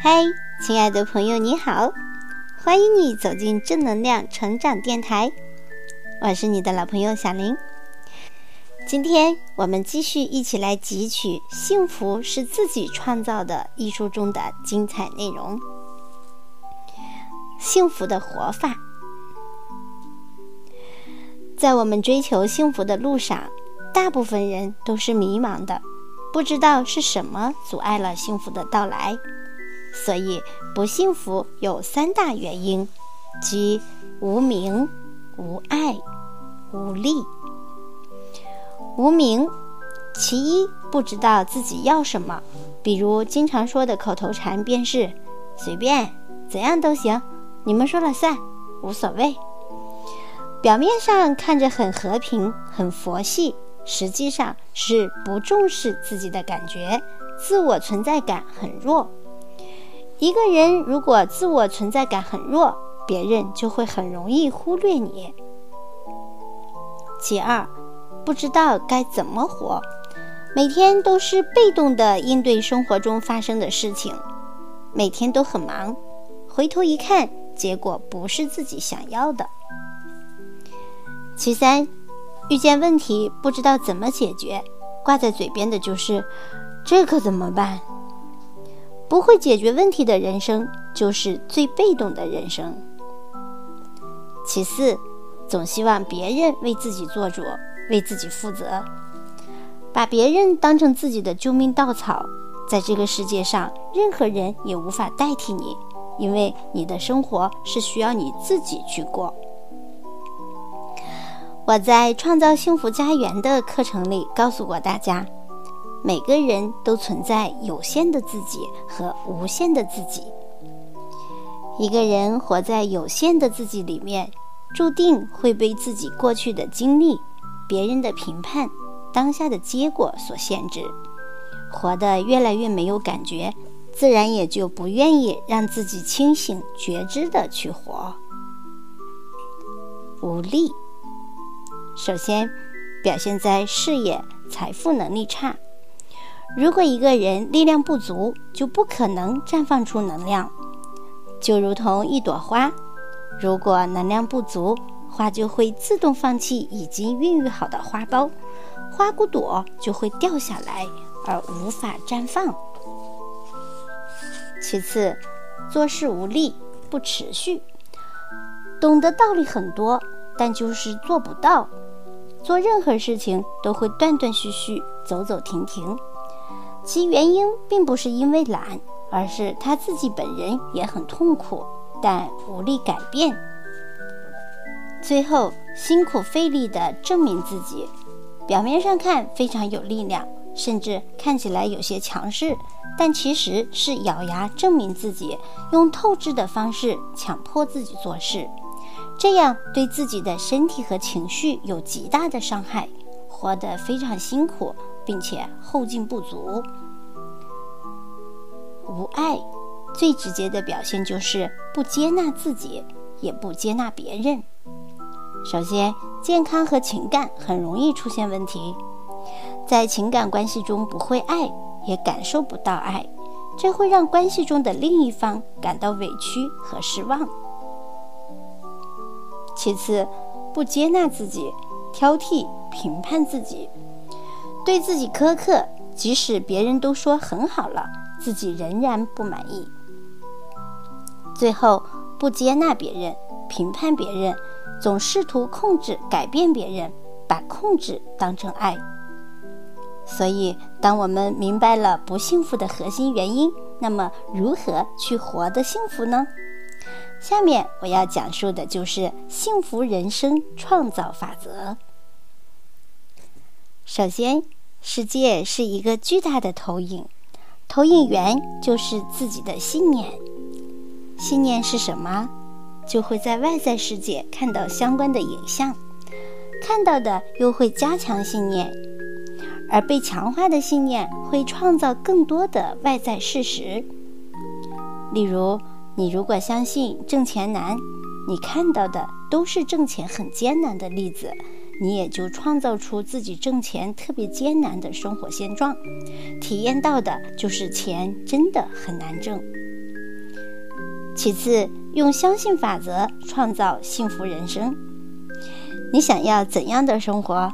嗨，亲爱的朋友，你好，欢迎你走进正能量成长电台，我是你的老朋友小林。今天我们继续一起来汲取《幸福是自己创造的》一书中的精彩内容。幸福的活法，在我们追求幸福的路上，大部分人都是迷茫的，不知道是什么阻碍了幸福的到来。所以，不幸福有三大原因，即无名、无爱、无力。无名，其一不知道自己要什么，比如经常说的口头禅便是“随便怎样都行，你们说了算，无所谓”。表面上看着很和平、很佛系，实际上是不重视自己的感觉，自我存在感很弱。一个人如果自我存在感很弱，别人就会很容易忽略你。其二。不知道该怎么活，每天都是被动的应对生活中发生的事情，每天都很忙，回头一看，结果不是自己想要的。其三，遇见问题不知道怎么解决，挂在嘴边的就是“这可怎么办”。不会解决问题的人生，就是最被动的人生。其四，总希望别人为自己做主。为自己负责，把别人当成自己的救命稻草，在这个世界上，任何人也无法代替你，因为你的生活是需要你自己去过。我在创造幸福家园的课程里告诉过大家，每个人都存在有限的自己和无限的自己。一个人活在有限的自己里面，注定会被自己过去的经历。别人的评判，当下的结果所限制，活得越来越没有感觉，自然也就不愿意让自己清醒觉知的去活。无力，首先表现在事业、财富能力差。如果一个人力量不足，就不可能绽放出能量，就如同一朵花，如果能量不足。花就会自动放弃已经孕育好的花苞，花骨朵就会掉下来，而无法绽放。其次，做事无力不持续，懂得道理很多，但就是做不到。做任何事情都会断断续续、走走停停，其原因并不是因为懒，而是他自己本人也很痛苦，但无力改变。最后，辛苦费力地证明自己，表面上看非常有力量，甚至看起来有些强势，但其实是咬牙证明自己，用透支的方式强迫自己做事，这样对自己的身体和情绪有极大的伤害，活得非常辛苦，并且后劲不足。无爱，最直接的表现就是不接纳自己，也不接纳别人。首先，健康和情感很容易出现问题，在情感关系中不会爱，也感受不到爱，这会让关系中的另一方感到委屈和失望。其次，不接纳自己，挑剔、评判自己，对自己苛刻，即使别人都说很好了，自己仍然不满意。最后，不接纳别人，评判别人。总试图控制、改变别人，把控制当成爱。所以，当我们明白了不幸福的核心原因，那么如何去活得幸福呢？下面我要讲述的就是幸福人生创造法则。首先，世界是一个巨大的投影，投影源就是自己的信念。信念是什么？就会在外在世界看到相关的影像，看到的又会加强信念，而被强化的信念会创造更多的外在事实。例如，你如果相信挣钱难，你看到的都是挣钱很艰难的例子，你也就创造出自己挣钱特别艰难的生活现状，体验到的就是钱真的很难挣。其次，用相信法则创造幸福人生。你想要怎样的生活？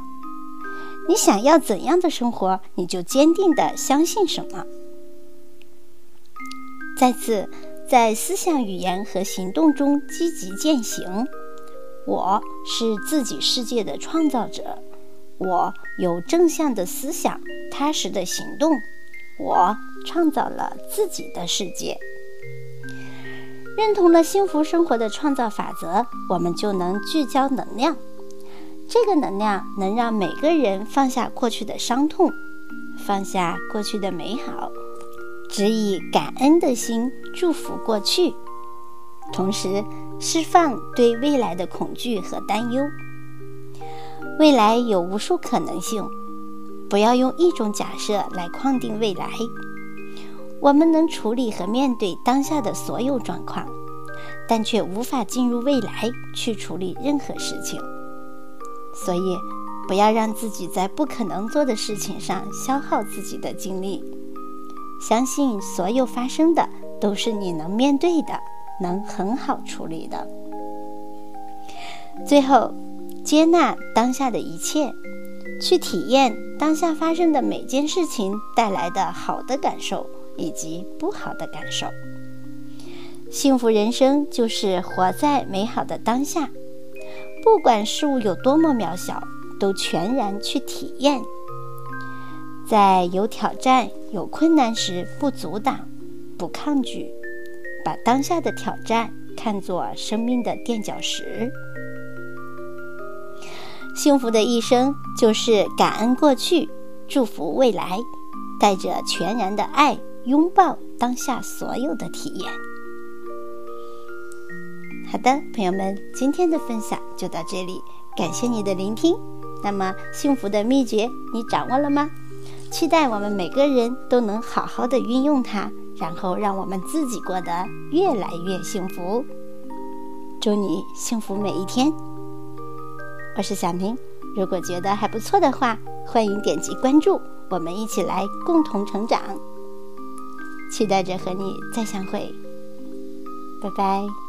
你想要怎样的生活，你就坚定的相信什么。再次，在思想、语言和行动中积极践行。我是自己世界的创造者，我有正向的思想，踏实的行动，我创造了自己的世界。认同了幸福生活的创造法则，我们就能聚焦能量。这个能量能让每个人放下过去的伤痛，放下过去的美好，只以感恩的心祝福过去，同时释放对未来的恐惧和担忧。未来有无数可能性，不要用一种假设来框定未来。我们能处理和面对当下的所有状况，但却无法进入未来去处理任何事情。所以，不要让自己在不可能做的事情上消耗自己的精力。相信所有发生的都是你能面对的，能很好处理的。最后，接纳当下的一切，去体验当下发生的每件事情带来的好的感受。以及不好的感受。幸福人生就是活在美好的当下，不管事物有多么渺小，都全然去体验。在有挑战、有困难时，不阻挡，不抗拒，把当下的挑战看作生命的垫脚石。幸福的一生就是感恩过去，祝福未来，带着全然的爱。拥抱当下所有的体验。好的，朋友们，今天的分享就到这里，感谢你的聆听。那么，幸福的秘诀你掌握了吗？期待我们每个人都能好好的运用它，然后让我们自己过得越来越幸福。祝你幸福每一天。我是小明，如果觉得还不错的话，欢迎点击关注，我们一起来共同成长。期待着和你再相会，拜拜。